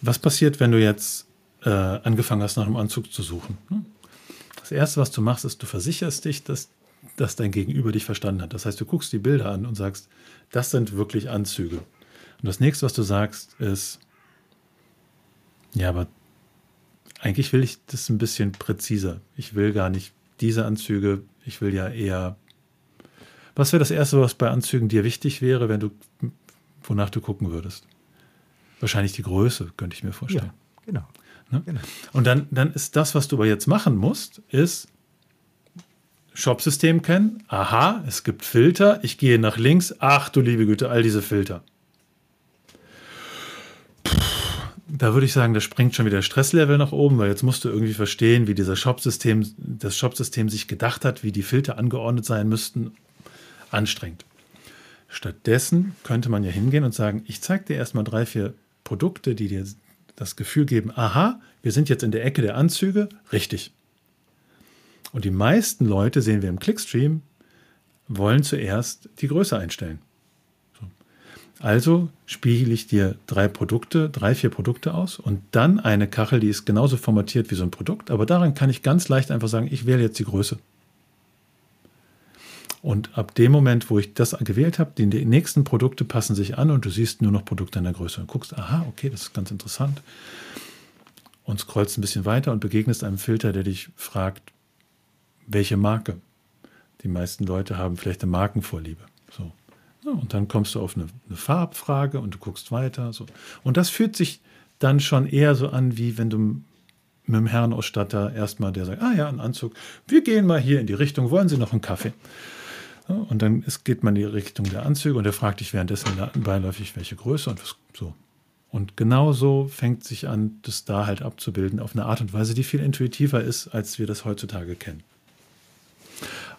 Speaker 1: Was passiert, wenn du jetzt äh, angefangen hast, nach einem Anzug zu suchen? Ne? Das Erste, was du machst, ist, du versicherst dich, dass, dass dein Gegenüber dich verstanden hat. Das heißt, du guckst die Bilder an und sagst, das sind wirklich Anzüge. Und das nächste, was du sagst, ist, ja, aber eigentlich will ich das ein bisschen präziser. Ich will gar nicht diese Anzüge, ich will ja eher. Was wäre das Erste, was bei Anzügen dir wichtig wäre, wenn du, wonach du gucken würdest? Wahrscheinlich die Größe, könnte ich mir vorstellen.
Speaker 2: Ja, genau.
Speaker 1: Ne? Genau. Und dann, dann ist das, was du aber jetzt machen musst, ist Shop-System kennen. Aha, es gibt Filter. Ich gehe nach links. Ach du liebe Güte, all diese Filter. Da würde ich sagen, da springt schon wieder Stresslevel nach oben, weil jetzt musst du irgendwie verstehen, wie dieser Shop-System, das Shop-System sich gedacht hat, wie die Filter angeordnet sein müssten. Anstrengend. Stattdessen könnte man ja hingehen und sagen, ich zeige dir erstmal drei, vier Produkte, die dir das Gefühl geben, aha, wir sind jetzt in der Ecke der Anzüge, richtig. Und die meisten Leute, sehen wir im Clickstream, wollen zuerst die Größe einstellen. So. Also spiegel ich dir drei Produkte, drei, vier Produkte aus und dann eine Kachel, die ist genauso formatiert wie so ein Produkt, aber daran kann ich ganz leicht einfach sagen, ich wähle jetzt die Größe. Und ab dem Moment, wo ich das gewählt habe, die nächsten Produkte passen sich an und du siehst nur noch Produkte in der Größe und guckst, aha, okay, das ist ganz interessant. Und scrollst ein bisschen weiter und begegnest einem Filter, der dich fragt, welche Marke. Die meisten Leute haben vielleicht eine Markenvorliebe. Und dann kommst du auf eine, eine Farbfrage und du guckst weiter. So. Und das fühlt sich dann schon eher so an, wie wenn du mit dem Herrenausstatter erstmal, der sagt, ah ja, ein Anzug, wir gehen mal hier in die Richtung, wollen Sie noch einen Kaffee? Und dann ist, geht man in die Richtung der Anzüge und er fragt dich währenddessen beiläufig, welche Größe und was, so. Und genau so fängt sich an, das da halt abzubilden, auf eine Art und Weise, die viel intuitiver ist, als wir das heutzutage kennen.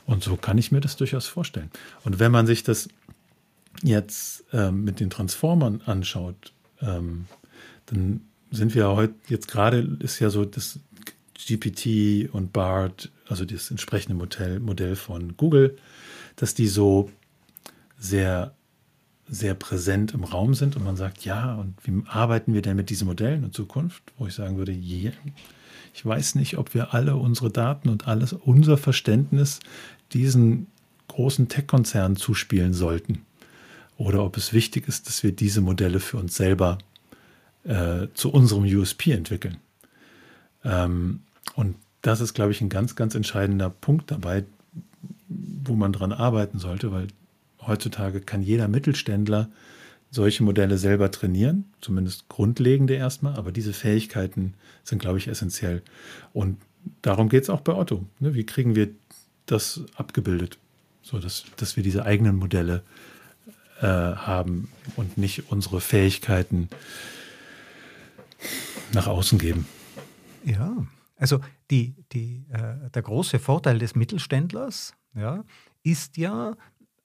Speaker 1: Und so kann ich mir das durchaus vorstellen. Und wenn man sich das jetzt ähm, mit den Transformern anschaut, ähm, dann sind wir heute, jetzt gerade ist ja so das GPT und BART, also das entsprechende Modell, Modell von Google, dass die so sehr, sehr präsent im Raum sind und man sagt, ja, und wie arbeiten wir denn mit diesen Modellen in Zukunft? Wo ich sagen würde, yeah, ich weiß nicht, ob wir alle unsere Daten und alles, unser Verständnis diesen großen Tech-Konzernen zuspielen sollten. Oder ob es wichtig ist, dass wir diese Modelle für uns selber äh, zu unserem USP entwickeln. Ähm, und das ist, glaube ich, ein ganz, ganz entscheidender Punkt dabei, wo man dran arbeiten sollte, weil heutzutage kann jeder Mittelständler solche Modelle selber trainieren, zumindest grundlegende erstmal, aber diese Fähigkeiten sind, glaube ich, essentiell. Und darum geht es auch bei Otto. Ne? Wie kriegen wir das abgebildet, so dass, dass wir diese eigenen Modelle äh, haben und nicht unsere Fähigkeiten nach außen geben.
Speaker 2: Ja, also die, die, äh, der große Vorteil des Mittelständlers ja, ist ja,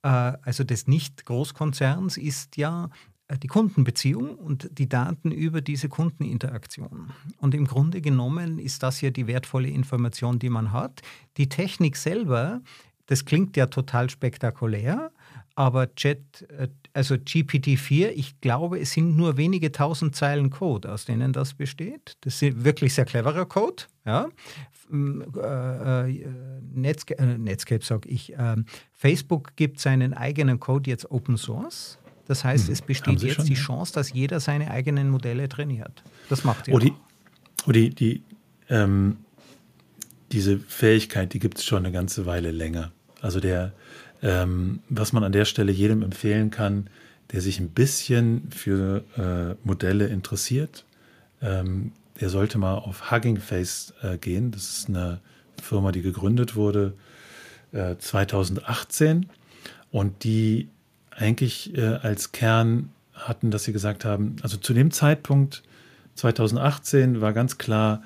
Speaker 2: äh, also des Nicht-Großkonzerns, ist ja äh, die Kundenbeziehung und die Daten über diese Kundeninteraktion. Und im Grunde genommen ist das ja die wertvolle Information, die man hat. Die Technik selber, das klingt ja total spektakulär, aber Chat, äh, also GPT-4, ich glaube, es sind nur wenige tausend Zeilen Code, aus denen das besteht. Das ist wirklich sehr cleverer Code. Ja. Äh, äh, Netscape, Netscape sage ich, äh, Facebook gibt seinen eigenen Code jetzt Open Source. Das heißt, hm. es besteht jetzt schon, die ja? Chance, dass jeder seine eigenen Modelle trainiert. Das macht ihr.
Speaker 1: Oh, die, oh, die, die, ähm, diese Fähigkeit, die gibt es schon eine ganze Weile länger. Also der, ähm, was man an der Stelle jedem empfehlen kann, der sich ein bisschen für äh, Modelle interessiert, ähm, der sollte mal auf Hugging Face äh, gehen. Das ist eine Firma, die gegründet wurde äh, 2018 und die eigentlich äh, als Kern hatten, dass sie gesagt haben, also zu dem Zeitpunkt 2018 war ganz klar,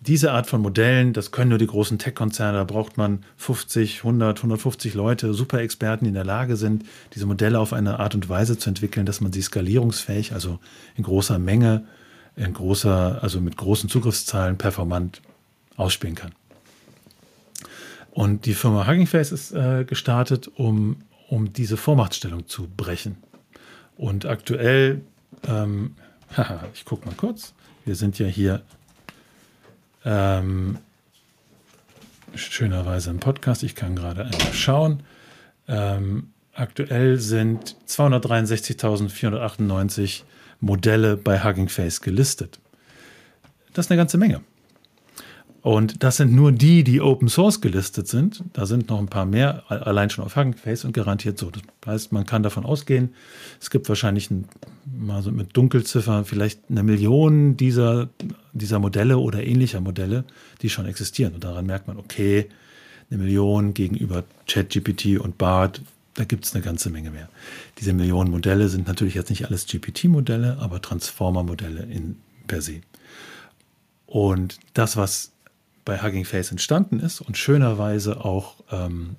Speaker 1: diese Art von Modellen, das können nur die großen Tech-Konzerne, da braucht man 50, 100, 150 Leute, Super-Experten, die in der Lage sind, diese Modelle auf eine Art und Weise zu entwickeln, dass man sie skalierungsfähig, also in großer Menge, in großer, also mit großen Zugriffszahlen performant ausspielen kann. Und die Firma Hugging Face ist äh, gestartet, um, um diese Vormachtstellung zu brechen. Und aktuell, ähm, haha, ich gucke mal kurz, wir sind ja hier ähm, schönerweise im Podcast. Ich kann gerade einmal schauen. Ähm, aktuell sind 263.498 Modelle bei Hugging Face gelistet. Das ist eine ganze Menge. Und das sind nur die, die Open Source gelistet sind. Da sind noch ein paar mehr, allein schon auf Hugging Face und garantiert so. Das heißt, man kann davon ausgehen, es gibt wahrscheinlich ein, mal so mit Dunkelziffer vielleicht eine Million dieser, dieser Modelle oder ähnlicher Modelle, die schon existieren. Und daran merkt man, okay, eine Million gegenüber ChatGPT und BART, da gibt es eine ganze Menge mehr. Diese Millionen Modelle sind natürlich jetzt nicht alles GPT-Modelle, aber Transformer-Modelle per se. Und das, was bei Hugging Face entstanden ist und schönerweise auch ähm,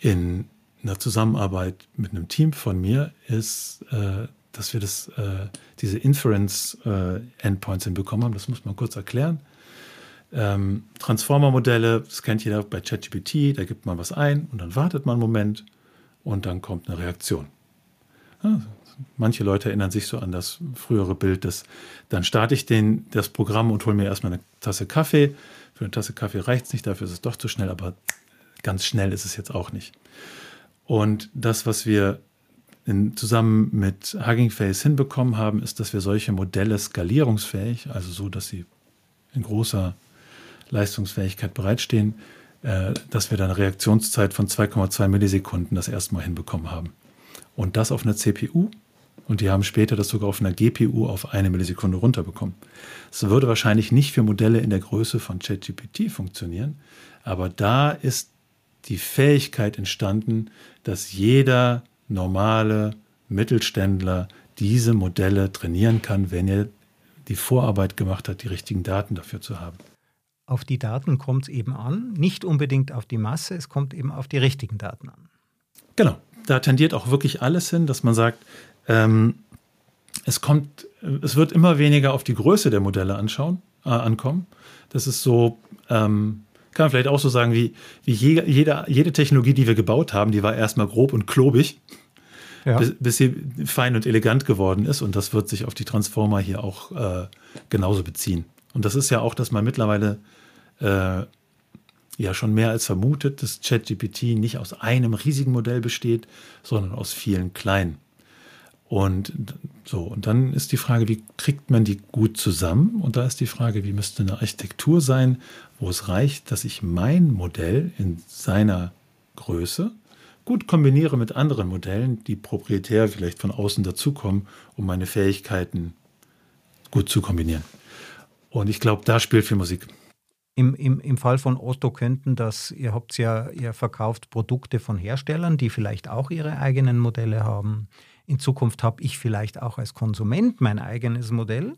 Speaker 1: in einer Zusammenarbeit mit einem Team von mir ist, äh, dass wir das, äh, diese Inference-Endpoints äh, hinbekommen haben. Das muss man kurz erklären. Ähm, Transformer-Modelle, das kennt jeder bei ChatGPT, da gibt man was ein und dann wartet man einen Moment und dann kommt eine Reaktion. Ja, manche Leute erinnern sich so an das frühere Bild, dass dann starte ich den, das Programm und hole mir erstmal eine Tasse Kaffee. Für eine Tasse Kaffee reicht es nicht, dafür ist es doch zu schnell, aber ganz schnell ist es jetzt auch nicht. Und das, was wir in, zusammen mit Hugging Face hinbekommen haben, ist, dass wir solche Modelle skalierungsfähig, also so, dass sie in großer Leistungsfähigkeit bereitstehen, äh, dass wir dann eine Reaktionszeit von 2,2 Millisekunden das erste Mal hinbekommen haben. Und das auf einer CPU und die haben später das sogar auf einer GPU auf eine Millisekunde runterbekommen. Das würde wahrscheinlich nicht für Modelle in der Größe von ChatGPT funktionieren, aber da ist die Fähigkeit entstanden, dass jeder normale Mittelständler diese Modelle trainieren kann, wenn er die Vorarbeit gemacht hat, die richtigen Daten dafür zu haben.
Speaker 2: Auf die Daten kommt es eben an, nicht unbedingt auf die Masse, es kommt eben auf die richtigen Daten an.
Speaker 1: Genau, da tendiert auch wirklich alles hin, dass man sagt, ähm, es kommt, es wird immer weniger auf die Größe der Modelle anschauen, äh, ankommen. Das ist so, ähm, kann man vielleicht auch so sagen, wie, wie je, jede, jede Technologie, die wir gebaut haben, die war erstmal grob und klobig, ja. bis, bis, sie fein und elegant geworden ist. Und das wird sich auf die Transformer hier auch äh, genauso beziehen. Und das ist ja auch, dass man mittlerweile äh, ja schon mehr als vermutet, dass ChatGPT nicht aus einem riesigen Modell besteht, sondern aus vielen kleinen. Und so, und dann ist die Frage, wie kriegt man die gut zusammen? Und da ist die Frage, wie müsste eine Architektur sein, wo es reicht, dass ich mein Modell in seiner Größe gut kombiniere mit anderen Modellen, die proprietär vielleicht von außen dazukommen, um meine Fähigkeiten gut zu kombinieren. Und ich glaube, da spielt viel Musik.
Speaker 2: Im, im, Im Fall von Osto könnten das, ihr habt ja, ihr verkauft Produkte von Herstellern, die vielleicht auch ihre eigenen Modelle haben. In Zukunft habe ich vielleicht auch als Konsument mein eigenes Modell.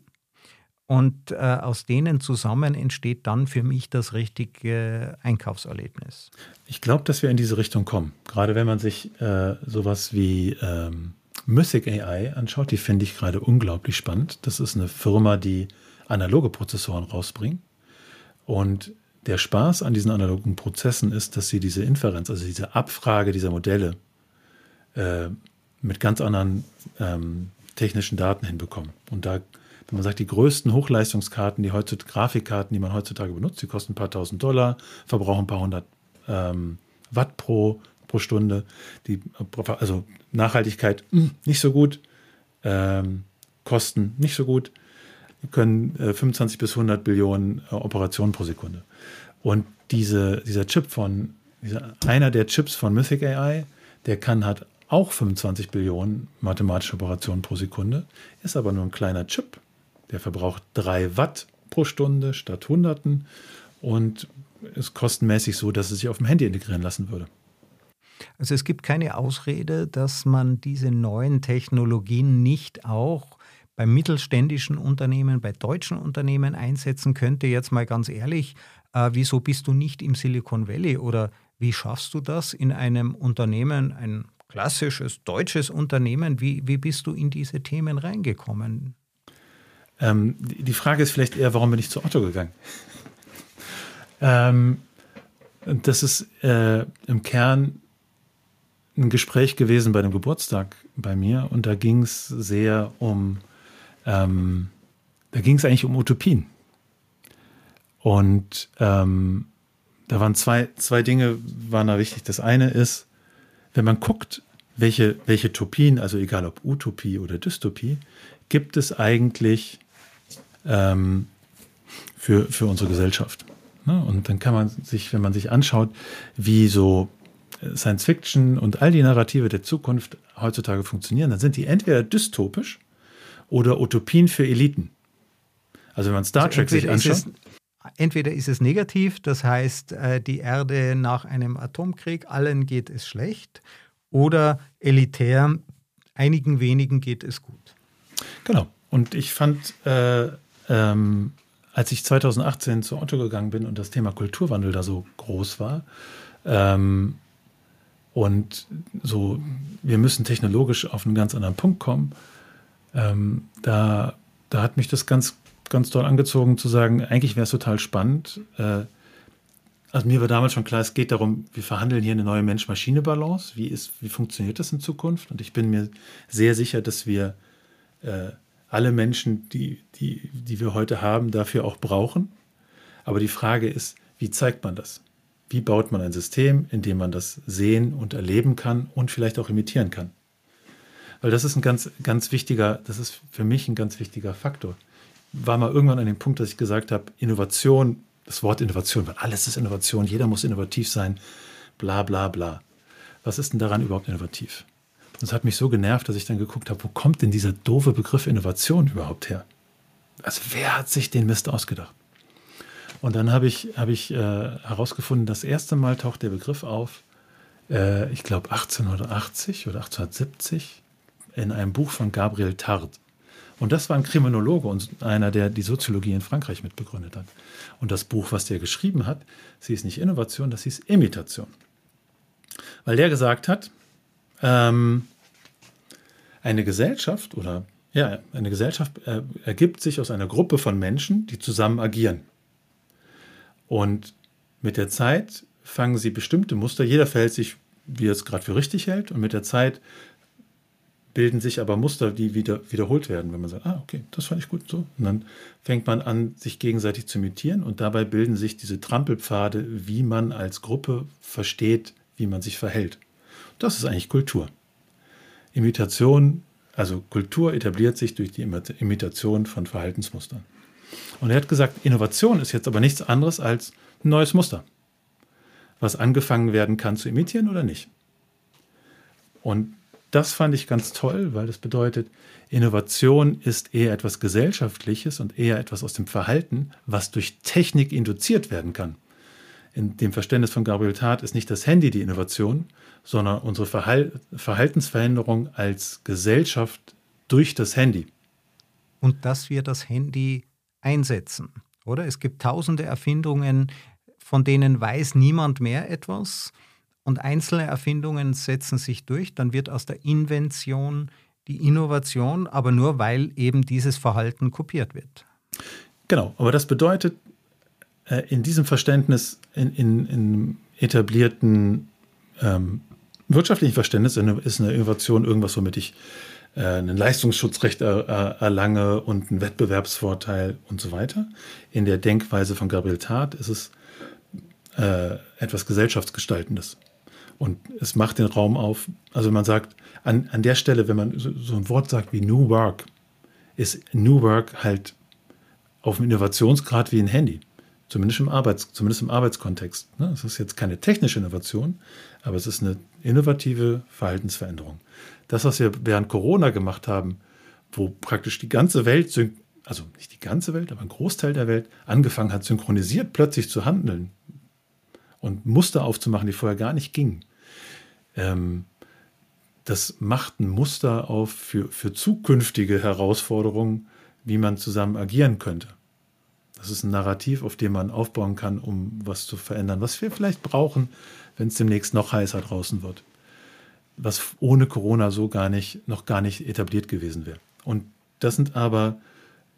Speaker 2: Und äh, aus denen zusammen entsteht dann für mich das richtige Einkaufserlebnis.
Speaker 1: Ich glaube, dass wir in diese Richtung kommen. Gerade wenn man sich äh, sowas wie ähm, Mythic AI anschaut, die finde ich gerade unglaublich spannend. Das ist eine Firma, die analoge Prozessoren rausbringt. Und der Spaß an diesen analogen Prozessen ist, dass sie diese Inferenz, also diese Abfrage dieser Modelle äh, mit ganz anderen ähm, technischen Daten hinbekommen. Und da wenn man sagt, die größten Hochleistungskarten, die heutzutage, Grafikkarten, die man heutzutage benutzt, die kosten ein paar tausend Dollar, verbrauchen ein paar hundert ähm, Watt pro, pro Stunde. Die, also Nachhaltigkeit hm, nicht so gut, ähm, Kosten nicht so gut, die können äh, 25 bis 100 Billionen äh, Operationen pro Sekunde. Und diese, dieser Chip von, dieser, einer der Chips von Mythic AI, der kann hat auch 25 Billionen mathematische Operationen pro Sekunde, ist aber nur ein kleiner Chip. Der verbraucht 3 Watt pro Stunde statt Hunderten und ist kostenmäßig so, dass es sich auf dem Handy integrieren lassen würde.
Speaker 2: Also es gibt keine Ausrede, dass man diese neuen Technologien nicht auch bei mittelständischen Unternehmen, bei deutschen Unternehmen einsetzen könnte. Jetzt mal ganz ehrlich, äh, wieso bist du nicht im Silicon Valley oder wie schaffst du das in einem Unternehmen, ein klassisches deutsches Unternehmen? Wie, wie bist du in diese Themen reingekommen?
Speaker 1: Ähm, die Frage ist vielleicht eher, warum bin ich zu Otto gegangen? ähm, das ist äh, im Kern ein Gespräch gewesen bei einem Geburtstag bei mir und da ging es sehr um, ähm, da ging es eigentlich um Utopien. Und ähm, da waren zwei, zwei Dinge, waren da wichtig. Das eine ist, wenn man guckt, welche, welche Topien, also egal ob Utopie oder Dystopie, gibt es eigentlich ähm, für, für unsere Gesellschaft. Ne? Und dann kann man sich, wenn man sich anschaut, wie so äh, Science Fiction und all die Narrative der Zukunft heutzutage funktionieren, dann sind die entweder dystopisch oder Utopien für Eliten. Also wenn man Star also Trek sich anschaut.
Speaker 2: Entweder ist es negativ, das heißt, äh, die Erde nach einem Atomkrieg, allen geht es schlecht, oder elitär, einigen wenigen geht es gut.
Speaker 1: Genau. Und ich fand äh, ähm, als ich 2018 zu Otto gegangen bin und das Thema Kulturwandel da so groß war, ähm, und so, wir müssen technologisch auf einen ganz anderen Punkt kommen, ähm, da, da hat mich das ganz, ganz doll angezogen zu sagen, eigentlich wäre es total spannend. Äh, also mir war damals schon klar, es geht darum, wir verhandeln hier eine neue Mensch-Maschine-Balance. Wie, wie funktioniert das in Zukunft? Und ich bin mir sehr sicher, dass wir äh, alle Menschen, die, die, die wir heute haben, dafür auch brauchen. Aber die Frage ist, wie zeigt man das? Wie baut man ein System, in dem man das sehen und erleben kann und vielleicht auch imitieren kann? Weil das ist ein ganz, ganz wichtiger, das ist für mich ein ganz wichtiger Faktor. War mal irgendwann an dem Punkt, dass ich gesagt habe, Innovation, das Wort Innovation, weil alles ist Innovation, jeder muss innovativ sein, bla bla bla. Was ist denn daran überhaupt innovativ? Das hat mich so genervt, dass ich dann geguckt habe, wo kommt denn dieser doofe Begriff Innovation überhaupt her? Also wer hat sich den Mist ausgedacht? Und dann habe ich, hab ich äh, herausgefunden, das erste Mal taucht der Begriff auf, äh, ich glaube 1880 oder 1870, in einem Buch von Gabriel Tard. Und das war ein Kriminologe und einer, der die Soziologie in Frankreich mitbegründet hat. Und das Buch, was der geschrieben hat, das hieß nicht Innovation, das hieß Imitation. Weil der gesagt hat, ähm, eine Gesellschaft oder ja, eine Gesellschaft äh, ergibt sich aus einer Gruppe von Menschen, die zusammen agieren. Und mit der Zeit fangen sie bestimmte Muster, jeder verhält sich, wie er es gerade für richtig hält, und mit der Zeit bilden sich aber Muster, die wieder wiederholt werden, wenn man sagt, ah, okay, das fand ich gut so. Und dann fängt man an, sich gegenseitig zu imitieren und dabei bilden sich diese Trampelpfade, wie man als Gruppe versteht, wie man sich verhält. Das ist eigentlich Kultur. Imitation Also Kultur etabliert sich durch die Imitation von Verhaltensmustern. Und er hat gesagt, Innovation ist jetzt aber nichts anderes als ein neues Muster, was angefangen werden kann zu imitieren oder nicht. Und das fand ich ganz toll, weil das bedeutet, Innovation ist eher etwas Gesellschaftliches und eher etwas aus dem Verhalten, was durch Technik induziert werden kann. In dem Verständnis von Gabriel Tat ist nicht das Handy die Innovation, sondern unsere Verhal Verhaltensveränderung als Gesellschaft durch das Handy.
Speaker 2: Und dass wir das Handy einsetzen, oder? Es gibt tausende Erfindungen, von denen weiß niemand mehr etwas und einzelne Erfindungen setzen sich durch, dann wird aus der Invention die Innovation, aber nur weil eben dieses Verhalten kopiert wird.
Speaker 1: Genau, aber das bedeutet äh, in diesem Verständnis, in, in, in etablierten ähm, wirtschaftlichen Verständnis ist eine Innovation irgendwas, womit ich äh, ein Leistungsschutzrecht er, er, erlange und einen Wettbewerbsvorteil und so weiter. In der Denkweise von Gabriel Tat ist es äh, etwas Gesellschaftsgestaltendes. Und es macht den Raum auf. Also man sagt, an, an der Stelle, wenn man so, so ein Wort sagt wie New Work, ist New Work halt auf dem Innovationsgrad wie ein Handy. Zumindest im, Arbeits-, zumindest im Arbeitskontext. Ne? Es ist jetzt keine technische Innovation, aber es ist eine innovative Verhaltensveränderung. Das, was wir während Corona gemacht haben, wo praktisch die ganze Welt, also nicht die ganze Welt, aber ein Großteil der Welt angefangen hat, synchronisiert plötzlich zu handeln und Muster aufzumachen, die vorher gar nicht gingen ähm, das macht ein Muster auf für, für zukünftige Herausforderungen, wie man zusammen agieren könnte. Das ist ein Narrativ, auf dem man aufbauen kann, um was zu verändern, was wir vielleicht brauchen, wenn es demnächst noch heißer draußen wird. Was ohne Corona so gar nicht, noch gar nicht etabliert gewesen wäre. Und das sind aber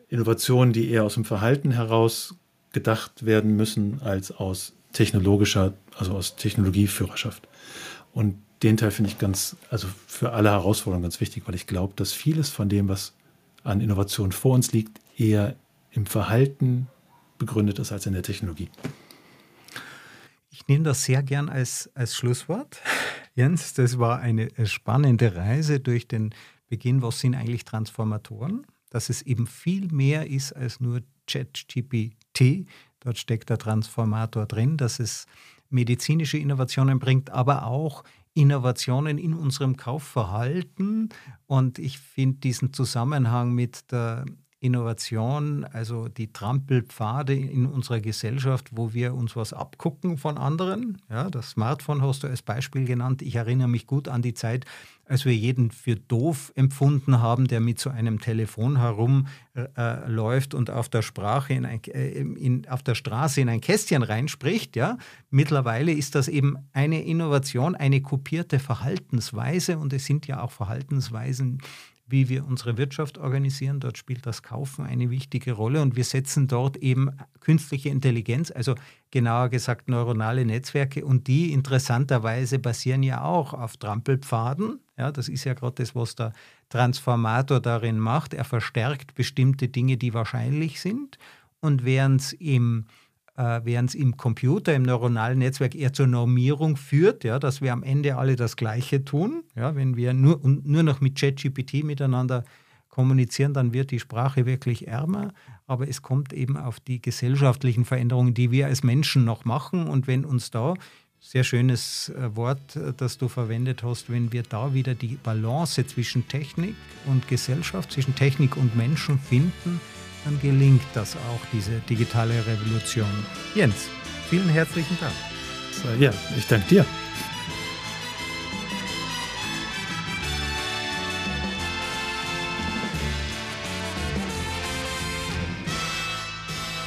Speaker 1: Innovationen, die eher aus dem Verhalten heraus gedacht werden müssen, als aus technologischer, also aus Technologieführerschaft. Und den Teil finde ich ganz, also für alle Herausforderungen ganz wichtig, weil ich glaube, dass vieles von dem, was an Innovation vor uns liegt, eher im Verhalten begründet ist als in der Technologie.
Speaker 2: Ich nehme das sehr gern als, als Schlusswort. Jens, das war eine spannende Reise durch den Beginn. Was sind eigentlich Transformatoren? Dass es eben viel mehr ist als nur ChatGPT. Dort steckt der Transformator drin, dass es medizinische Innovationen bringt, aber auch Innovationen in unserem Kaufverhalten. Und ich finde diesen Zusammenhang mit der Innovation, also die Trampelpfade in unserer Gesellschaft, wo wir uns was abgucken von anderen. Ja, das Smartphone hast du als Beispiel genannt. Ich erinnere mich gut an die Zeit, als wir jeden für doof empfunden haben, der mit so einem Telefon herumläuft äh, und auf der, Sprache in ein, äh, in, auf der Straße in ein Kästchen reinspricht. Ja? Mittlerweile ist das eben eine Innovation, eine kopierte Verhaltensweise und es sind ja auch Verhaltensweisen, wie wir unsere Wirtschaft organisieren. Dort spielt das Kaufen eine wichtige Rolle und wir setzen dort eben künstliche Intelligenz, also genauer gesagt neuronale Netzwerke und die interessanterweise basieren ja auch auf Trampelpfaden. Ja, das ist ja gerade das, was der Transformator darin macht. Er verstärkt bestimmte Dinge, die wahrscheinlich sind und während es im äh, während es im Computer, im neuronalen Netzwerk eher zur Normierung führt, ja, dass wir am Ende alle das Gleiche tun. Ja, wenn wir nur, nur noch mit ChatGPT miteinander kommunizieren, dann wird die Sprache wirklich ärmer. Aber es kommt eben auf die gesellschaftlichen Veränderungen, die wir als Menschen noch machen. Und wenn uns da, sehr schönes äh, Wort, äh, das du verwendet hast, wenn wir da wieder die Balance zwischen Technik und Gesellschaft, zwischen Technik und Menschen finden, dann gelingt das auch, diese digitale Revolution. Jens, vielen herzlichen Dank.
Speaker 1: Ja, ich danke dir.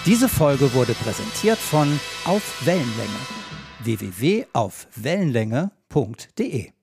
Speaker 3: Diese Folge wurde präsentiert von Auf Wellenlänge www.aufwellenlänge.de